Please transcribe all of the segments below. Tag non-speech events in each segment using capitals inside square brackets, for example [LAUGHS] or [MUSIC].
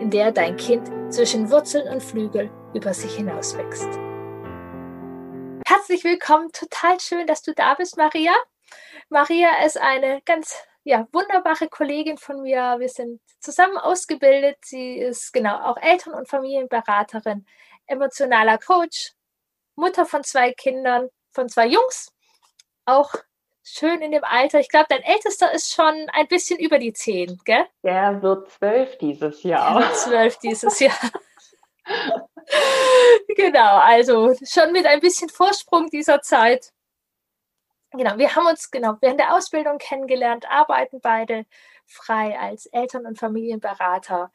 in der dein Kind zwischen Wurzeln und Flügel über sich hinaus wächst. Herzlich willkommen, total schön, dass du da bist, Maria. Maria ist eine ganz ja, wunderbare Kollegin von mir. Wir sind zusammen ausgebildet. Sie ist genau auch Eltern- und Familienberaterin, emotionaler Coach, Mutter von zwei Kindern, von zwei Jungs, auch schön in dem Alter. Ich glaube, dein Ältester ist schon ein bisschen über die zehn, gell? Der wird zwölf dieses Jahr. Der wird zwölf dieses Jahr. [LAUGHS] genau, also schon mit ein bisschen Vorsprung dieser Zeit. Genau, wir haben uns genau während der Ausbildung kennengelernt, arbeiten beide frei als Eltern- und Familienberater.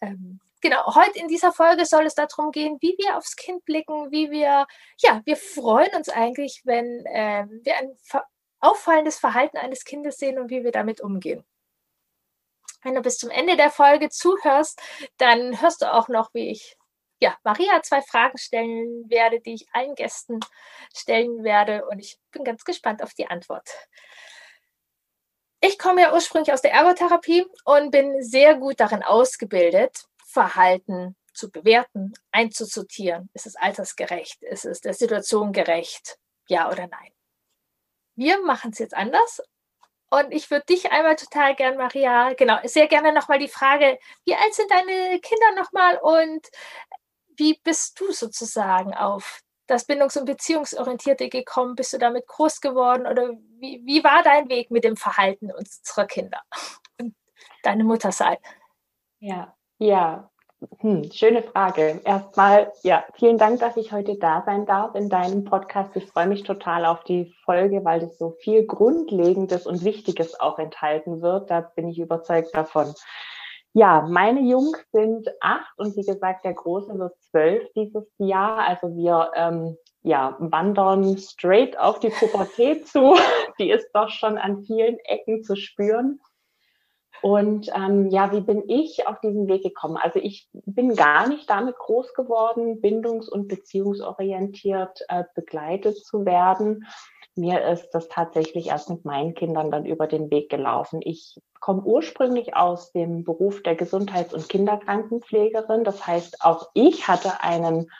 Ähm, genau, heute in dieser Folge soll es darum gehen, wie wir aufs Kind blicken, wie wir, ja, wir freuen uns eigentlich, wenn äh, wir ein auffallendes Verhalten eines Kindes sehen und wie wir damit umgehen. Wenn du bis zum Ende der Folge zuhörst, dann hörst du auch noch, wie ich ja, Maria zwei Fragen stellen werde, die ich allen Gästen stellen werde. Und ich bin ganz gespannt auf die Antwort. Ich komme ja ursprünglich aus der Ergotherapie und bin sehr gut darin ausgebildet, Verhalten zu bewerten, einzusortieren. Ist es altersgerecht? Ist es der Situation gerecht? Ja oder nein? Wir machen es jetzt anders. Und ich würde dich einmal total gern, Maria, genau, sehr gerne nochmal die Frage, wie alt sind deine Kinder nochmal und wie bist du sozusagen auf das Bindungs- und Beziehungsorientierte gekommen? Bist du damit groß geworden oder wie, wie war dein Weg mit dem Verhalten unserer Kinder und deine Mutter sein? Ja, ja, hm, schöne Frage. Erstmal, ja, vielen Dank, dass ich heute da sein darf in deinem Podcast. Ich freue mich total auf die Folge, weil es so viel Grundlegendes und Wichtiges auch enthalten wird. Da bin ich überzeugt davon. Ja, meine Jungs sind acht und wie gesagt, der Große wird zwölf dieses Jahr. Also wir ähm, ja, wandern straight auf die Pubertät zu. [LAUGHS] Die ist doch schon an vielen Ecken zu spüren. Und ähm, ja, wie bin ich auf diesen Weg gekommen? Also ich bin gar nicht damit groß geworden, bindungs- und beziehungsorientiert äh, begleitet zu werden. Mir ist das tatsächlich erst mit meinen Kindern dann über den Weg gelaufen. Ich komme ursprünglich aus dem Beruf der Gesundheits- und Kinderkrankenpflegerin. Das heißt, auch ich hatte einen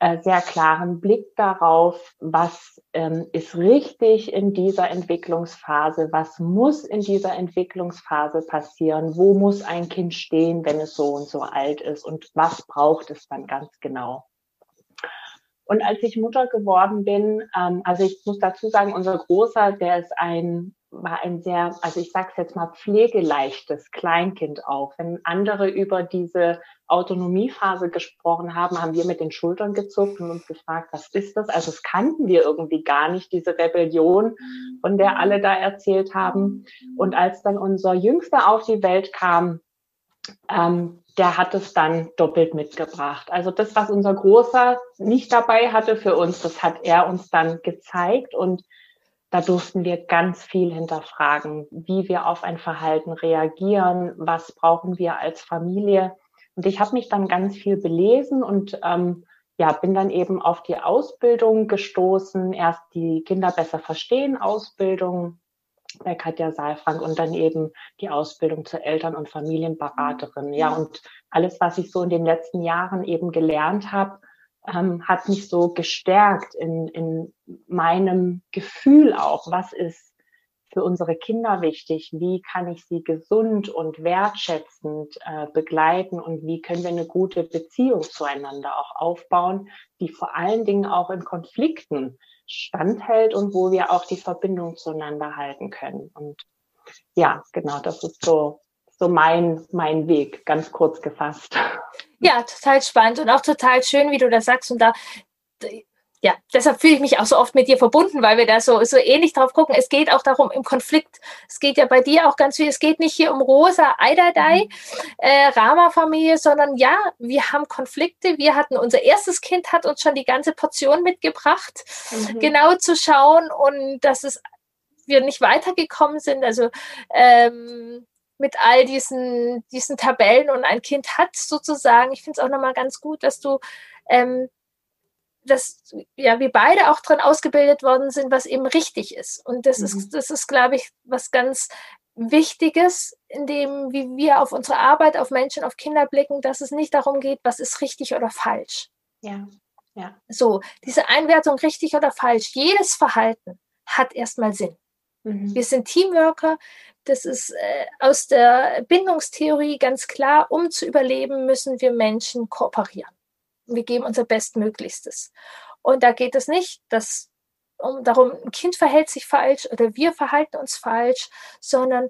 äh, sehr klaren Blick darauf, was ähm, ist richtig in dieser Entwicklungsphase, was muss in dieser Entwicklungsphase passieren, wo muss ein Kind stehen, wenn es so und so alt ist und was braucht es dann ganz genau. Und als ich Mutter geworden bin, ähm, also ich muss dazu sagen, unser Großer, der ist ein war ein sehr, also ich sage es jetzt mal, pflegeleichtes Kleinkind auch. Wenn andere über diese Autonomiephase gesprochen haben, haben wir mit den Schultern gezuckt und uns gefragt, was ist das? Also es kannten wir irgendwie gar nicht, diese Rebellion, von der alle da erzählt haben. Und als dann unser Jüngster auf die Welt kam, ähm, der hat es dann doppelt mitgebracht. Also das, was unser Großer nicht dabei hatte für uns, das hat er uns dann gezeigt und da durften wir ganz viel hinterfragen, wie wir auf ein Verhalten reagieren, was brauchen wir als Familie. Und ich habe mich dann ganz viel belesen und ähm, ja, bin dann eben auf die Ausbildung gestoßen. Erst die Kinder besser verstehen Ausbildung bei Katja Saalfrank und dann eben die Ausbildung zur Eltern- und Familienberaterin. Ja, und alles, was ich so in den letzten Jahren eben gelernt habe, ähm, hat mich so gestärkt in, in meinem Gefühl auch, was ist für unsere Kinder wichtig, wie kann ich sie gesund und wertschätzend äh, begleiten und wie können wir eine gute Beziehung zueinander auch aufbauen, die vor allen Dingen auch in Konflikten standhält und wo wir auch die Verbindung zueinander halten können. Und ja, genau, das ist so so mein, mein Weg, ganz kurz gefasst. Ja, total spannend und auch total schön, wie du das sagst. Und da, ja, deshalb fühle ich mich auch so oft mit dir verbunden, weil wir da so, so ähnlich drauf gucken. Es geht auch darum im Konflikt. Es geht ja bei dir auch ganz viel. Es geht nicht hier um rosa Eidadei, mhm. äh, Rama-Familie, sondern ja, wir haben Konflikte. Wir hatten unser erstes Kind hat uns schon die ganze Portion mitgebracht, mhm. genau zu schauen und dass es wir nicht weitergekommen sind. Also ähm, mit all diesen, diesen Tabellen und ein Kind hat sozusagen. Ich finde es auch nochmal ganz gut, dass du ähm, dass ja wir beide auch dran ausgebildet worden sind, was eben richtig ist. Und das mhm. ist, das ist, glaube ich, was ganz Wichtiges, in dem, wie wir auf unsere Arbeit, auf Menschen, auf Kinder blicken, dass es nicht darum geht, was ist richtig oder falsch. Ja. Ja. So, diese Einwertung richtig oder falsch, jedes Verhalten hat erstmal Sinn. Mhm. Wir sind Teamworker. Das ist äh, aus der Bindungstheorie ganz klar. Um zu überleben, müssen wir Menschen kooperieren wir geben unser Bestmöglichstes. Und da geht es nicht, dass um darum, ein Kind verhält sich falsch oder wir verhalten uns falsch, sondern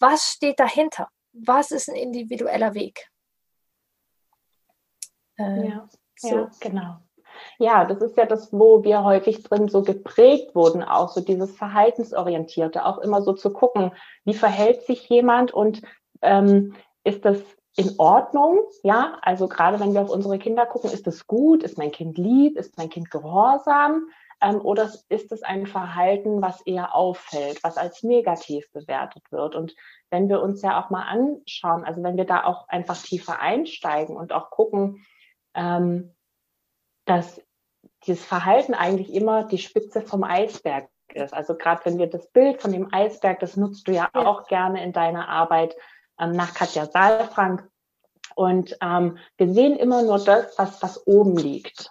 was steht dahinter? Was ist ein individueller Weg? Äh, ja, so. ja, genau. Ja, das ist ja das, wo wir häufig drin so geprägt wurden, auch so dieses Verhaltensorientierte, auch immer so zu gucken, wie verhält sich jemand und ähm, ist das in Ordnung, ja, also gerade wenn wir auf unsere Kinder gucken, ist es gut, ist mein Kind lieb, ist mein Kind gehorsam? Ähm, oder ist es ein Verhalten, was eher auffällt, was als negativ bewertet wird? Und wenn wir uns ja auch mal anschauen, also wenn wir da auch einfach tiefer einsteigen und auch gucken, ähm, dass dieses Verhalten eigentlich immer die Spitze vom Eisberg ist. Also gerade wenn wir das Bild von dem Eisberg, das nutzt du ja, auch gerne in deiner Arbeit, ähm, nach Katja Saalfrank. Und ähm, wir sehen immer nur das, was, was oben liegt.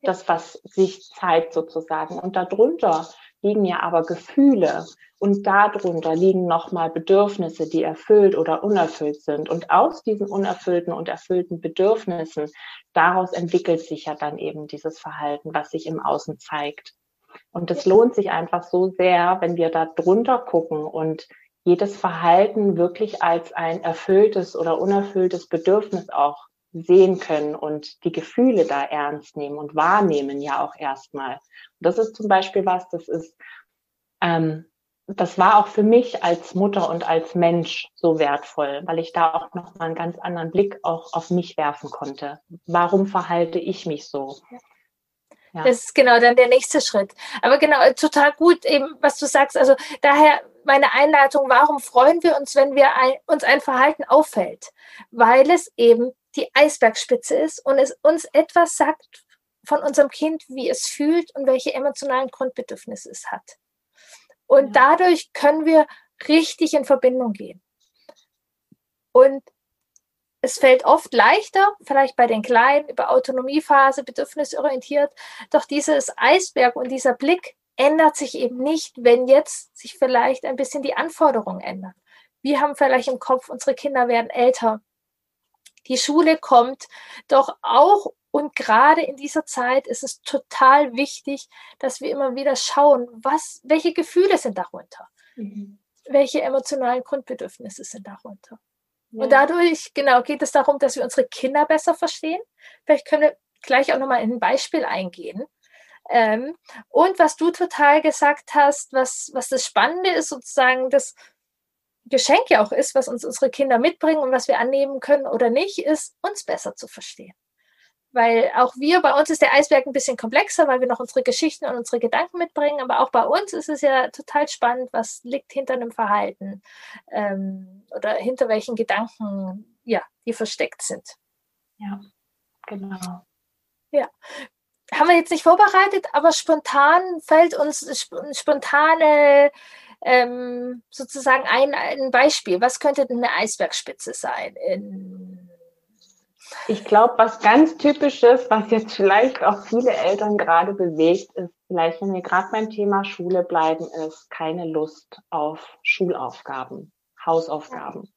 Das, was sich zeigt sozusagen. Und darunter liegen ja aber Gefühle. Und darunter liegen nochmal Bedürfnisse, die erfüllt oder unerfüllt sind. Und aus diesen unerfüllten und erfüllten Bedürfnissen, daraus entwickelt sich ja dann eben dieses Verhalten, was sich im Außen zeigt. Und es lohnt sich einfach so sehr, wenn wir da drunter gucken und jedes Verhalten wirklich als ein erfülltes oder unerfülltes Bedürfnis auch sehen können und die Gefühle da ernst nehmen und wahrnehmen ja auch erstmal. Und das ist zum Beispiel was, das ist, ähm, das war auch für mich als Mutter und als Mensch so wertvoll, weil ich da auch noch mal einen ganz anderen Blick auch auf mich werfen konnte. Warum verhalte ich mich so? Ja. Das ist genau dann der nächste Schritt. Aber genau, total gut eben, was du sagst. Also daher meine Einleitung, warum freuen wir uns, wenn wir ein, uns ein Verhalten auffällt? Weil es eben die Eisbergspitze ist und es uns etwas sagt von unserem Kind, wie es fühlt und welche emotionalen Grundbedürfnisse es hat. Und ja. dadurch können wir richtig in Verbindung gehen. Und es fällt oft leichter, vielleicht bei den Kleinen, über Autonomiephase, bedürfnisorientiert, doch dieses Eisberg und dieser Blick ändert sich eben nicht, wenn jetzt sich vielleicht ein bisschen die Anforderungen ändern. Wir haben vielleicht im Kopf, unsere Kinder werden älter. Die Schule kommt, doch auch und gerade in dieser Zeit ist es total wichtig, dass wir immer wieder schauen, was, welche Gefühle sind darunter? Mhm. Welche emotionalen Grundbedürfnisse sind darunter? Ja. Und dadurch, genau, geht es darum, dass wir unsere Kinder besser verstehen. Vielleicht können wir gleich auch nochmal in ein Beispiel eingehen. Ähm, und was du total gesagt hast, was, was das Spannende ist, sozusagen das Geschenk ja auch ist, was uns unsere Kinder mitbringen und was wir annehmen können oder nicht, ist, uns besser zu verstehen. Weil auch wir, bei uns ist der Eisberg ein bisschen komplexer, weil wir noch unsere Geschichten und unsere Gedanken mitbringen, aber auch bei uns ist es ja total spannend, was liegt hinter einem Verhalten ähm, oder hinter welchen Gedanken, ja, die versteckt sind. Ja, genau. Ja, haben wir jetzt nicht vorbereitet, aber spontan fällt uns spontane ähm, sozusagen ein, ein Beispiel. Was könnte denn eine Eisbergspitze sein? In ich glaube, was ganz typisches, was jetzt vielleicht auch viele Eltern gerade bewegt, ist vielleicht, wenn wir gerade beim Thema Schule bleiben, ist keine Lust auf Schulaufgaben, Hausaufgaben.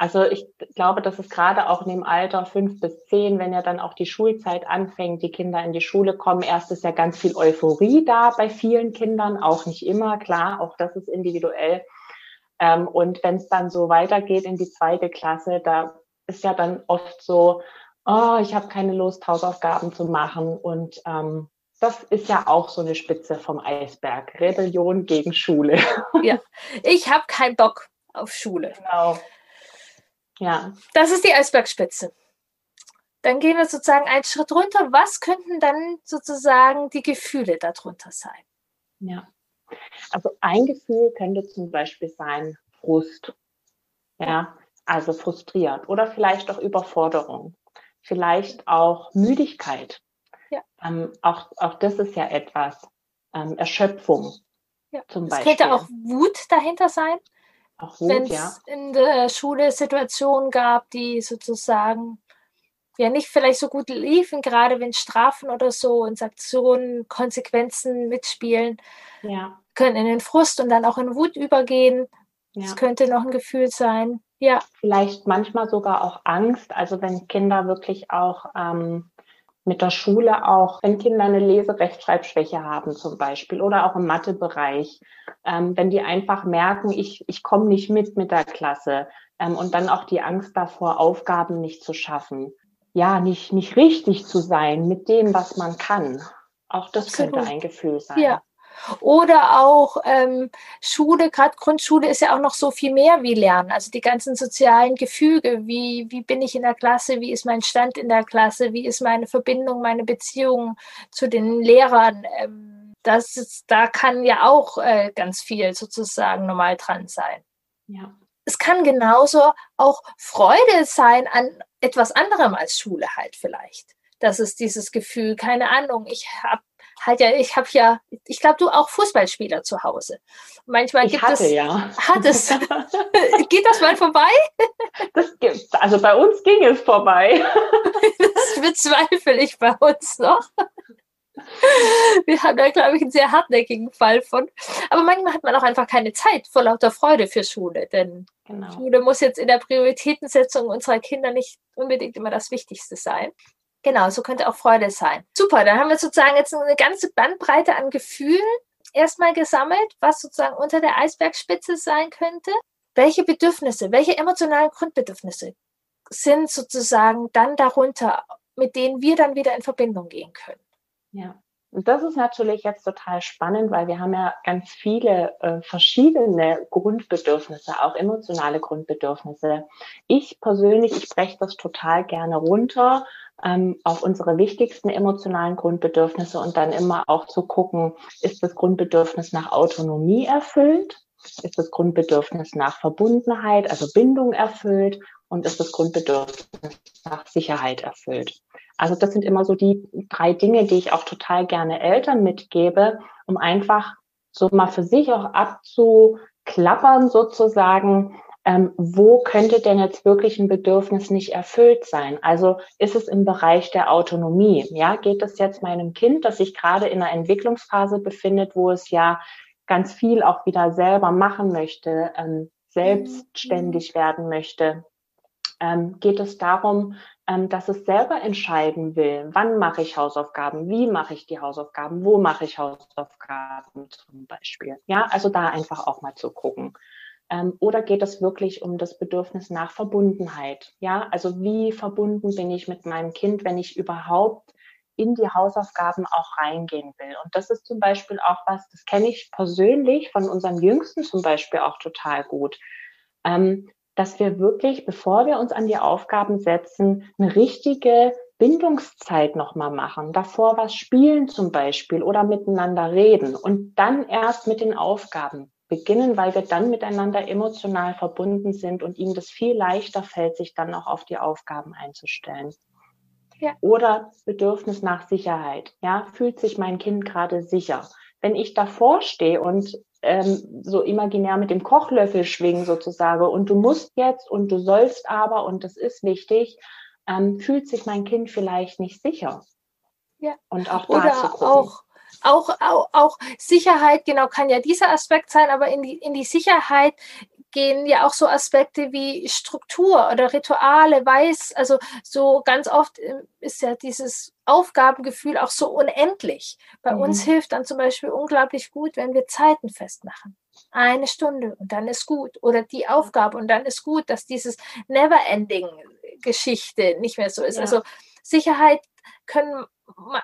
Also ich glaube, dass es gerade auch in dem Alter fünf bis zehn, wenn ja dann auch die Schulzeit anfängt, die Kinder in die Schule kommen, erst ist ja ganz viel Euphorie da bei vielen Kindern, auch nicht immer, klar, auch das ist individuell. Ähm, und wenn es dann so weitergeht in die zweite Klasse, da ist ja dann oft so, oh, ich habe keine Lust, Hausaufgaben zu machen und ähm, das ist ja auch so eine Spitze vom Eisberg. Rebellion gegen Schule. Ja, ich habe keinen Bock auf Schule. Genau. Ja. Das ist die Eisbergspitze. Dann gehen wir sozusagen einen Schritt runter. Was könnten dann sozusagen die Gefühle darunter sein? Ja. Also ein Gefühl könnte zum Beispiel sein Frust. Ja, also frustriert oder vielleicht auch Überforderung. Vielleicht auch Müdigkeit. Ja. Ähm, auch, auch das ist ja etwas. Ähm, Erschöpfung. Ja. Zum es Beispiel. könnte auch Wut dahinter sein. Wenn es in der Schule Situationen gab, die sozusagen ja nicht vielleicht so gut liefen, gerade wenn Strafen oder so und Sanktionen, Konsequenzen mitspielen, ja. können in den Frust und dann auch in Wut übergehen. Ja. Das könnte noch ein Gefühl sein. Ja. Vielleicht manchmal sogar auch Angst, also wenn Kinder wirklich auch ähm, mit der Schule auch, wenn Kinder eine Leserechtschreibschwäche haben zum Beispiel oder auch im Mathebereich, ähm, wenn die einfach merken, ich, ich komme nicht mit mit der Klasse ähm, und dann auch die Angst davor, Aufgaben nicht zu schaffen, ja, nicht, nicht richtig zu sein mit dem, was man kann. Auch das Absolut. könnte ein Gefühl sein. Ja, oder auch ähm, Schule, gerade Grundschule ist ja auch noch so viel mehr wie Lernen. Also die ganzen sozialen Gefüge, wie, wie bin ich in der Klasse, wie ist mein Stand in der Klasse, wie ist meine Verbindung, meine Beziehung zu den Lehrern. Ähm, das ist, da kann ja auch äh, ganz viel sozusagen normal dran sein. Ja. Es kann genauso auch Freude sein an etwas anderem als Schule halt vielleicht. Das ist dieses Gefühl, keine Ahnung, ich habe halt ja, ich habe ja, ich glaube, du auch Fußballspieler zu Hause. Manchmal ich gibt hatte, es. Ja. Hat es. [LAUGHS] Geht das mal vorbei? Das gibt, also bei uns ging es vorbei. [LAUGHS] das bezweifle ich bei uns noch. Wir haben da, glaube ich, einen sehr hartnäckigen Fall von. Aber manchmal hat man auch einfach keine Zeit vor lauter Freude für Schule, denn genau. Schule muss jetzt in der Prioritätensetzung unserer Kinder nicht unbedingt immer das Wichtigste sein. Genau, so könnte auch Freude sein. Super, dann haben wir sozusagen jetzt eine ganze Bandbreite an Gefühlen erstmal gesammelt, was sozusagen unter der Eisbergspitze sein könnte. Welche Bedürfnisse, welche emotionalen Grundbedürfnisse sind sozusagen dann darunter, mit denen wir dann wieder in Verbindung gehen können? Ja. Und das ist natürlich jetzt total spannend, weil wir haben ja ganz viele äh, verschiedene Grundbedürfnisse, auch emotionale Grundbedürfnisse. Ich persönlich, ich breche das total gerne runter ähm, auf unsere wichtigsten emotionalen Grundbedürfnisse und dann immer auch zu gucken, ist das Grundbedürfnis nach Autonomie erfüllt? Ist das Grundbedürfnis nach Verbundenheit, also Bindung erfüllt? Und ist das Grundbedürfnis nach Sicherheit erfüllt? Also das sind immer so die drei Dinge, die ich auch total gerne Eltern mitgebe, um einfach so mal für sich auch abzuklappern sozusagen, ähm, wo könnte denn jetzt wirklich ein Bedürfnis nicht erfüllt sein? Also ist es im Bereich der Autonomie? Ja, geht es jetzt meinem Kind, das sich gerade in einer Entwicklungsphase befindet, wo es ja ganz viel auch wieder selber machen möchte, ähm, selbstständig werden möchte? Ähm, geht es darum, ähm, dass es selber entscheiden will, wann mache ich Hausaufgaben, wie mache ich die Hausaufgaben, wo mache ich Hausaufgaben zum Beispiel. Ja, also da einfach auch mal zu gucken. Ähm, oder geht es wirklich um das Bedürfnis nach Verbundenheit? Ja, also wie verbunden bin ich mit meinem Kind, wenn ich überhaupt in die Hausaufgaben auch reingehen will? Und das ist zum Beispiel auch was, das kenne ich persönlich von unserem Jüngsten zum Beispiel auch total gut. Ähm, dass wir wirklich, bevor wir uns an die Aufgaben setzen, eine richtige Bindungszeit nochmal machen, davor was spielen zum Beispiel oder miteinander reden und dann erst mit den Aufgaben beginnen, weil wir dann miteinander emotional verbunden sind und ihnen das viel leichter fällt, sich dann auch auf die Aufgaben einzustellen. Ja. Oder Bedürfnis nach Sicherheit. Ja, fühlt sich mein Kind gerade sicher? Wenn ich davor stehe und ähm, so imaginär mit dem Kochlöffel schwingen sozusagen und du musst jetzt und du sollst aber und das ist wichtig, ähm, fühlt sich mein Kind vielleicht nicht sicher. Ja. Und auch Oder auch auch, auch, auch Sicherheit, genau, kann ja dieser Aspekt sein, aber in die, in die Sicherheit gehen ja auch so Aspekte wie Struktur oder Rituale, weiß, also so ganz oft äh, ist ja dieses Aufgabengefühl auch so unendlich. Bei mhm. uns hilft dann zum Beispiel unglaublich gut, wenn wir Zeiten festmachen. Eine Stunde und dann ist gut. Oder die Aufgabe und dann ist gut, dass dieses Never-Ending Geschichte nicht mehr so ist. Ja. Also Sicherheit können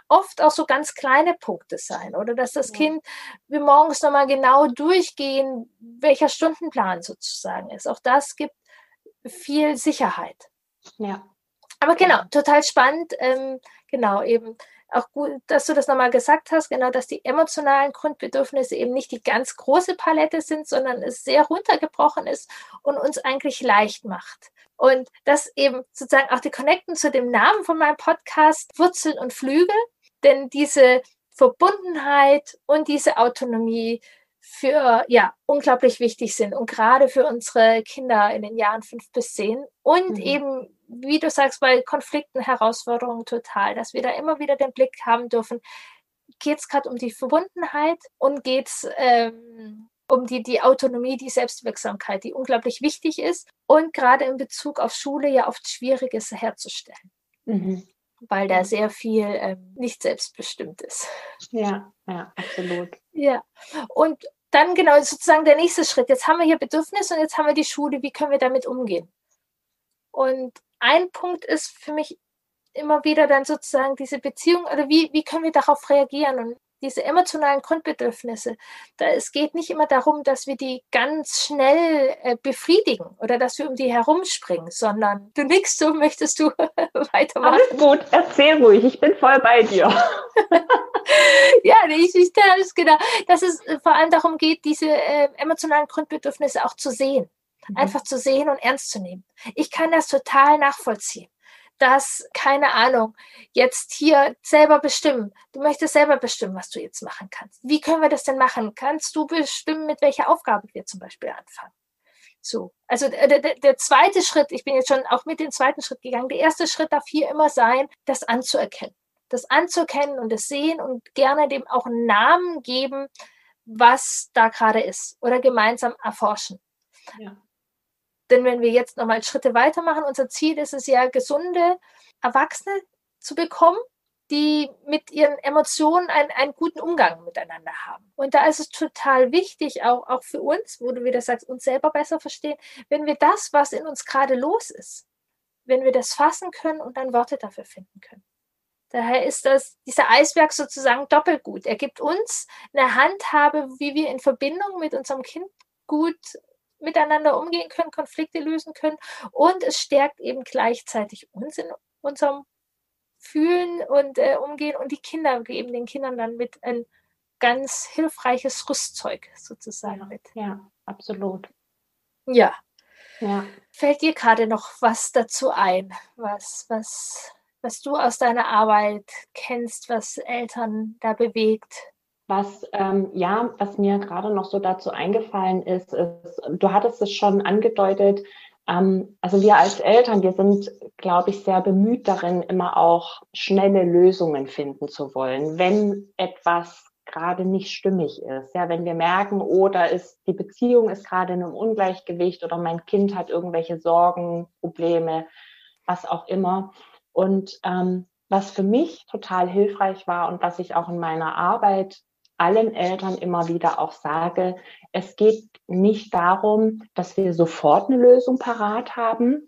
oft auch so ganz kleine Punkte sein oder dass das ja. Kind wir morgens nochmal genau durchgehen, welcher Stundenplan sozusagen ist. Auch das gibt viel Sicherheit. Ja. Aber genau, total spannend. Ähm, genau, eben auch gut, dass du das nochmal gesagt hast, genau, dass die emotionalen Grundbedürfnisse eben nicht die ganz große Palette sind, sondern es sehr runtergebrochen ist und uns eigentlich leicht macht. Und das eben sozusagen auch die Connecten zu dem Namen von meinem Podcast, Wurzeln und Flügel, denn diese Verbundenheit und diese Autonomie für ja unglaublich wichtig sind und gerade für unsere Kinder in den Jahren fünf bis zehn und mhm. eben wie du sagst bei Konflikten Herausforderungen total dass wir da immer wieder den Blick haben dürfen geht es gerade um die Verbundenheit und geht es ähm, um die, die Autonomie, die Selbstwirksamkeit, die unglaublich wichtig ist und gerade in Bezug auf Schule ja oft schwierig ist herzustellen. Mhm. Weil da sehr viel ähm, nicht selbstbestimmt ist. Ja, ja, absolut. Ja, und dann genau sozusagen der nächste Schritt. Jetzt haben wir hier Bedürfnisse und jetzt haben wir die Schule. Wie können wir damit umgehen? Und ein Punkt ist für mich immer wieder dann sozusagen diese Beziehung oder wie, wie können wir darauf reagieren? Und diese emotionalen Grundbedürfnisse, da, es geht nicht immer darum, dass wir die ganz schnell äh, befriedigen oder dass wir um die herumspringen, sondern du nickst so, möchtest du [LAUGHS] weitermachen. Alles gut, erzähl ruhig, ich bin voll bei dir. [LAUGHS] ja, ich, ich das genau, dass es vor allem darum geht, diese äh, emotionalen Grundbedürfnisse auch zu sehen. Mhm. Einfach zu sehen und ernst zu nehmen. Ich kann das total nachvollziehen dass, keine Ahnung, jetzt hier selber bestimmen. Du möchtest selber bestimmen, was du jetzt machen kannst. Wie können wir das denn machen? Kannst du bestimmen, mit welcher Aufgabe wir zum Beispiel anfangen? So, also der, der, der zweite Schritt, ich bin jetzt schon auch mit dem zweiten Schritt gegangen. Der erste Schritt darf hier immer sein, das anzuerkennen. Das anzuerkennen und das sehen und gerne dem auch einen Namen geben, was da gerade ist oder gemeinsam erforschen. Ja. Denn wenn wir jetzt nochmal Schritte weitermachen, unser Ziel ist es ja, gesunde Erwachsene zu bekommen, die mit ihren Emotionen einen, einen guten Umgang miteinander haben. Und da ist es total wichtig, auch, auch für uns, wo du wieder sagst, uns selber besser verstehen, wenn wir das, was in uns gerade los ist, wenn wir das fassen können und dann Worte dafür finden können. Daher ist das, dieser Eisberg sozusagen doppelt gut. Er gibt uns eine Handhabe, wie wir in Verbindung mit unserem Kind gut miteinander umgehen können, Konflikte lösen können und es stärkt eben gleichzeitig uns in unserem Fühlen und äh, Umgehen und die Kinder geben den Kindern dann mit ein ganz hilfreiches Rüstzeug sozusagen ja, mit. Ja, absolut. Ja. ja. Fällt dir gerade noch was dazu ein, was, was, was du aus deiner Arbeit kennst, was Eltern da bewegt? Was ähm, ja, was mir gerade noch so dazu eingefallen ist, ist, du hattest es schon angedeutet, ähm, also wir als Eltern, wir sind, glaube ich, sehr bemüht darin, immer auch schnelle Lösungen finden zu wollen, wenn etwas gerade nicht stimmig ist. Ja, wenn wir merken, oh, ist die Beziehung ist gerade in einem Ungleichgewicht oder mein Kind hat irgendwelche Sorgen, Probleme, was auch immer. Und ähm, was für mich total hilfreich war und was ich auch in meiner Arbeit allen Eltern immer wieder auch sage, es geht nicht darum, dass wir sofort eine Lösung parat haben.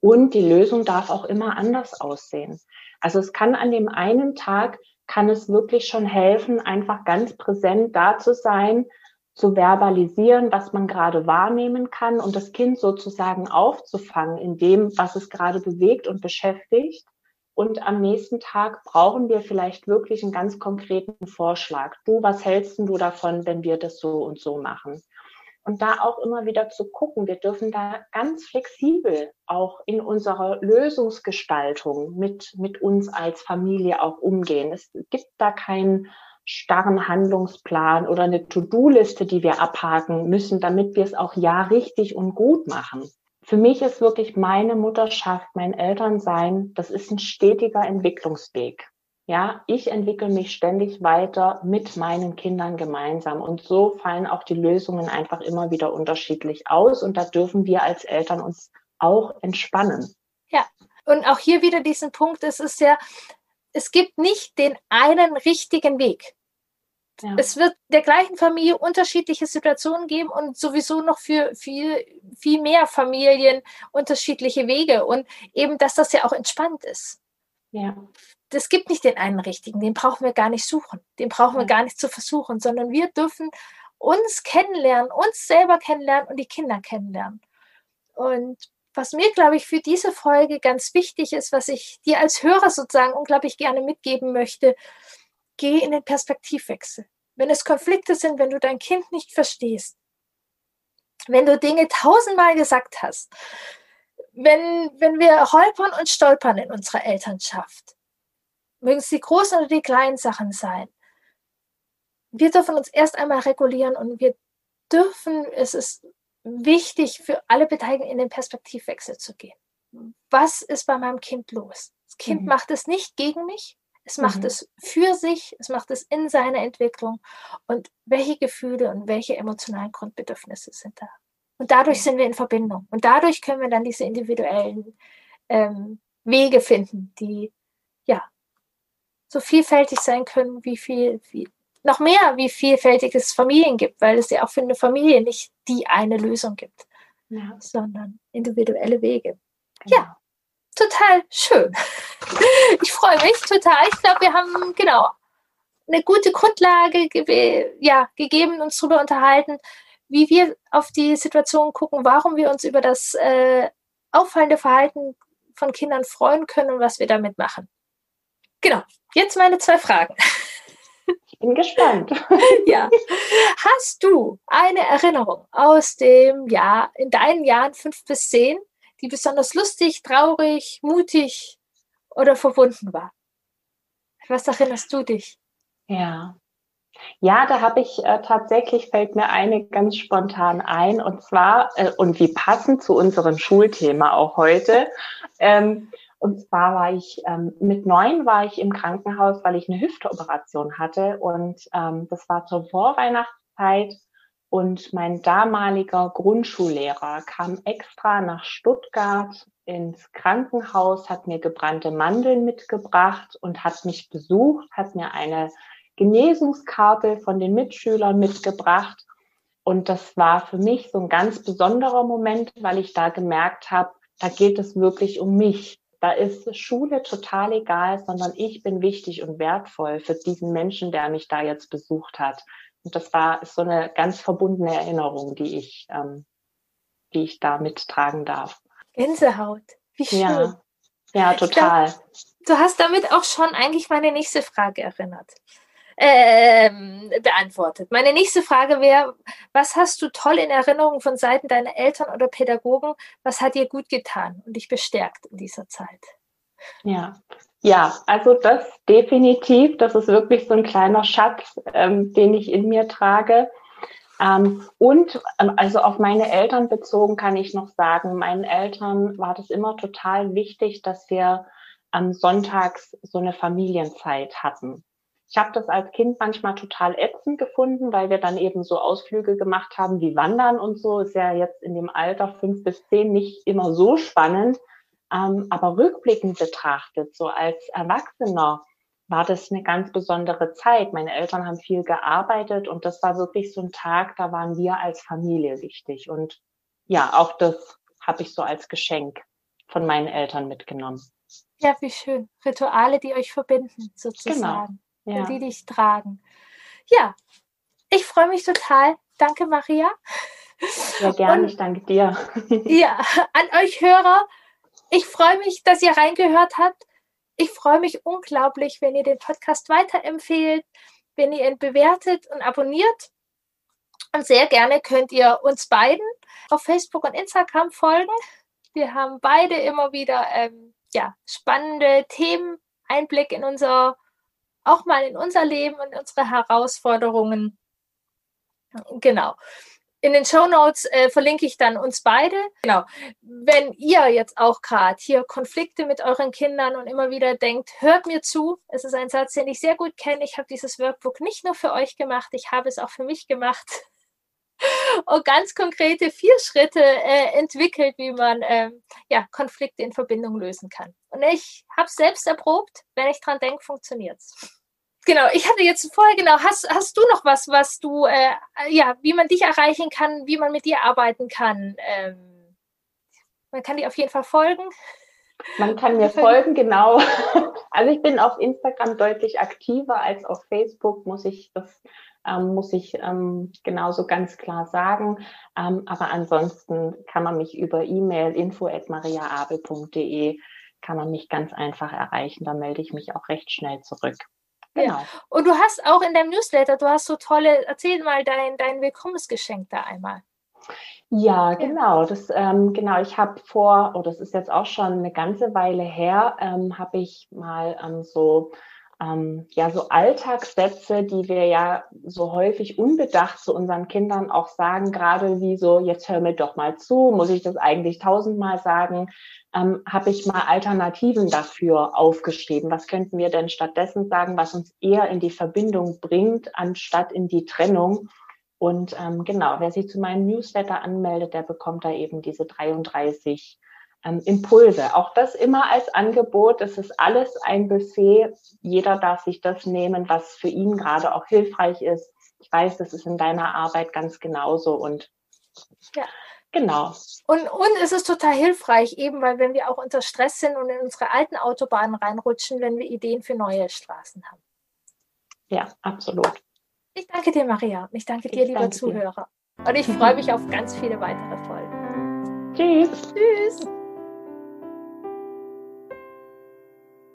Und die Lösung darf auch immer anders aussehen. Also es kann an dem einen Tag, kann es wirklich schon helfen, einfach ganz präsent da zu sein, zu verbalisieren, was man gerade wahrnehmen kann und das Kind sozusagen aufzufangen in dem, was es gerade bewegt und beschäftigt. Und am nächsten Tag brauchen wir vielleicht wirklich einen ganz konkreten Vorschlag. Du, was hältst du davon, wenn wir das so und so machen? Und da auch immer wieder zu gucken, wir dürfen da ganz flexibel auch in unserer Lösungsgestaltung mit, mit uns als Familie auch umgehen. Es gibt da keinen starren Handlungsplan oder eine To-Do-Liste, die wir abhaken müssen, damit wir es auch ja richtig und gut machen für mich ist wirklich meine Mutterschaft, mein Elternsein, das ist ein stetiger Entwicklungsweg. Ja, ich entwickle mich ständig weiter mit meinen Kindern gemeinsam und so fallen auch die Lösungen einfach immer wieder unterschiedlich aus und da dürfen wir als Eltern uns auch entspannen. Ja, und auch hier wieder diesen Punkt, es ist ja, es gibt nicht den einen richtigen Weg. Ja. Es wird der gleichen Familie unterschiedliche Situationen geben und sowieso noch für viel, viel mehr Familien unterschiedliche Wege und eben, dass das ja auch entspannt ist. Ja. Das gibt nicht den einen richtigen, den brauchen wir gar nicht suchen, den brauchen wir gar nicht zu versuchen, sondern wir dürfen uns kennenlernen, uns selber kennenlernen und die Kinder kennenlernen. Und was mir, glaube ich, für diese Folge ganz wichtig ist, was ich dir als Hörer sozusagen unglaublich gerne mitgeben möchte, geh in den Perspektivwechsel. Wenn es Konflikte sind, wenn du dein Kind nicht verstehst, wenn du Dinge tausendmal gesagt hast, wenn, wenn wir holpern und stolpern in unserer Elternschaft, mögen es die großen oder die kleinen Sachen sein, wir dürfen uns erst einmal regulieren und wir dürfen, es ist wichtig für alle Beteiligten in den Perspektivwechsel zu gehen. Was ist bei meinem Kind los? Das Kind mhm. macht es nicht gegen mich, es macht mhm. es für sich, es macht es in seiner Entwicklung. Und welche Gefühle und welche emotionalen Grundbedürfnisse sind da? Und dadurch sind wir in Verbindung. Und dadurch können wir dann diese individuellen ähm, Wege finden, die ja so vielfältig sein können, wie viel, wie, noch mehr, wie vielfältig es Familien gibt, weil es ja auch für eine Familie nicht die eine Lösung gibt, ja. sondern individuelle Wege. Genau. Ja, total schön. [LAUGHS] Ich freue mich total. Ich glaube, wir haben genau eine gute Grundlage ge ja, gegeben, uns darüber unterhalten, wie wir auf die Situation gucken, warum wir uns über das äh, auffallende Verhalten von Kindern freuen können und was wir damit machen. Genau, jetzt meine zwei Fragen. Ich bin gespannt. [LAUGHS] ja. Hast du eine Erinnerung aus dem Jahr, in deinen Jahren fünf bis zehn, die besonders lustig, traurig, mutig oder verbunden war? Was erinnerst du dich? Ja. Ja, da habe ich äh, tatsächlich, fällt mir eine ganz spontan ein, und zwar, äh, und wie passend zu unserem Schulthema auch heute, ähm, und zwar war ich ähm, mit neun war ich im Krankenhaus, weil ich eine Hüfteoperation hatte. Und ähm, das war zur Vorweihnachtszeit. Und mein damaliger Grundschullehrer kam extra nach Stuttgart ins Krankenhaus, hat mir gebrannte Mandeln mitgebracht und hat mich besucht, hat mir eine Genesungskarte von den Mitschülern mitgebracht. Und das war für mich so ein ganz besonderer Moment, weil ich da gemerkt habe, da geht es wirklich um mich. Da ist Schule total egal, sondern ich bin wichtig und wertvoll für diesen Menschen, der mich da jetzt besucht hat. Und das war so eine ganz verbundene Erinnerung, die ich, ähm, die ich da mittragen darf. Gänsehaut, wie schön. Ja, ja total. Glaub, du hast damit auch schon eigentlich meine nächste Frage erinnert. Ähm, beantwortet. Meine nächste Frage wäre, was hast du toll in Erinnerung von Seiten deiner Eltern oder Pädagogen? Was hat dir gut getan und dich bestärkt in dieser Zeit? Ja, ja, also das definitiv. Das ist wirklich so ein kleiner Schatz, ähm, den ich in mir trage. Ähm, und ähm, also auf meine Eltern bezogen kann ich noch sagen, meinen Eltern war das immer total wichtig, dass wir am Sonntags so eine Familienzeit hatten. Ich habe das als Kind manchmal total ätzend gefunden, weil wir dann eben so Ausflüge gemacht haben wie Wandern und so. Ist ja jetzt in dem Alter fünf bis zehn nicht immer so spannend. Ähm, aber rückblickend betrachtet, so als Erwachsener, war das eine ganz besondere Zeit. Meine Eltern haben viel gearbeitet und das war wirklich so ein Tag, da waren wir als Familie wichtig. Und ja, auch das habe ich so als Geschenk von meinen Eltern mitgenommen. Ja, wie schön. Rituale, die euch verbinden, sozusagen. Genau ja. und die dich tragen. Ja, ich freue mich total. Danke, Maria. Ja, gerne, und, ich danke dir. ja, [LAUGHS] an euch Hörer, ich freue mich, dass ihr reingehört habt. Ich freue mich unglaublich, wenn ihr den Podcast weiterempfehlt, wenn ihr ihn bewertet und abonniert. Und sehr gerne könnt ihr uns beiden auf Facebook und Instagram folgen. Wir haben beide immer wieder ähm, ja, spannende Themen, Einblick in unser auch mal in unser Leben und unsere Herausforderungen. Genau. In den Show Notes äh, verlinke ich dann uns beide. Genau. Wenn ihr jetzt auch gerade hier Konflikte mit euren Kindern und immer wieder denkt, hört mir zu. Es ist ein Satz, den ich sehr gut kenne. Ich habe dieses Workbook nicht nur für euch gemacht, ich habe es auch für mich gemacht [LAUGHS] und ganz konkrete vier Schritte äh, entwickelt, wie man ähm, ja, Konflikte in Verbindung lösen kann. Und ich habe es selbst erprobt. Wenn ich dran denke, funktioniert es. Genau, ich hatte jetzt vorher, genau, hast, hast du noch was, was du, äh, ja, wie man dich erreichen kann, wie man mit dir arbeiten kann? Ähm, man kann dir auf jeden Fall folgen. Man kann mir folgen, genau. [LAUGHS] Also ich bin auf Instagram deutlich aktiver als auf Facebook, muss ich das ähm, muss ich ähm, genauso ganz klar sagen. Ähm, aber ansonsten kann man mich über E-Mail info@mariaabel.de kann man mich ganz einfach erreichen. Da melde ich mich auch recht schnell zurück. Genau. Ja. Und du hast auch in deinem Newsletter, du hast so tolle, erzähl mal dein, dein Willkommensgeschenk da einmal. Ja, genau. Das, ähm, genau, ich habe vor, oh, das ist jetzt auch schon eine ganze Weile her, ähm, habe ich mal ähm, so ähm, ja so Alltagssätze, die wir ja so häufig unbedacht zu unseren Kindern auch sagen, gerade wie so, jetzt hör mir doch mal zu, muss ich das eigentlich tausendmal sagen, ähm, habe ich mal Alternativen dafür aufgeschrieben. Was könnten wir denn stattdessen sagen, was uns eher in die Verbindung bringt, anstatt in die Trennung? Und ähm, genau, wer sich zu meinem Newsletter anmeldet, der bekommt da eben diese 33 ähm, Impulse. Auch das immer als Angebot. Das ist alles ein Buffet. Jeder darf sich das nehmen, was für ihn gerade auch hilfreich ist. Ich weiß, das ist in deiner Arbeit ganz genauso und ja. Genau. Und, und es ist total hilfreich, eben weil wenn wir auch unter Stress sind und in unsere alten Autobahnen reinrutschen, wenn wir Ideen für neue Straßen haben. Ja, absolut. Ich danke dir, Maria. Ich danke dir, ich lieber danke Zuhörer. Dir. Und ich freue mich auf ganz viele weitere Folgen. Tschüss. Tschüss.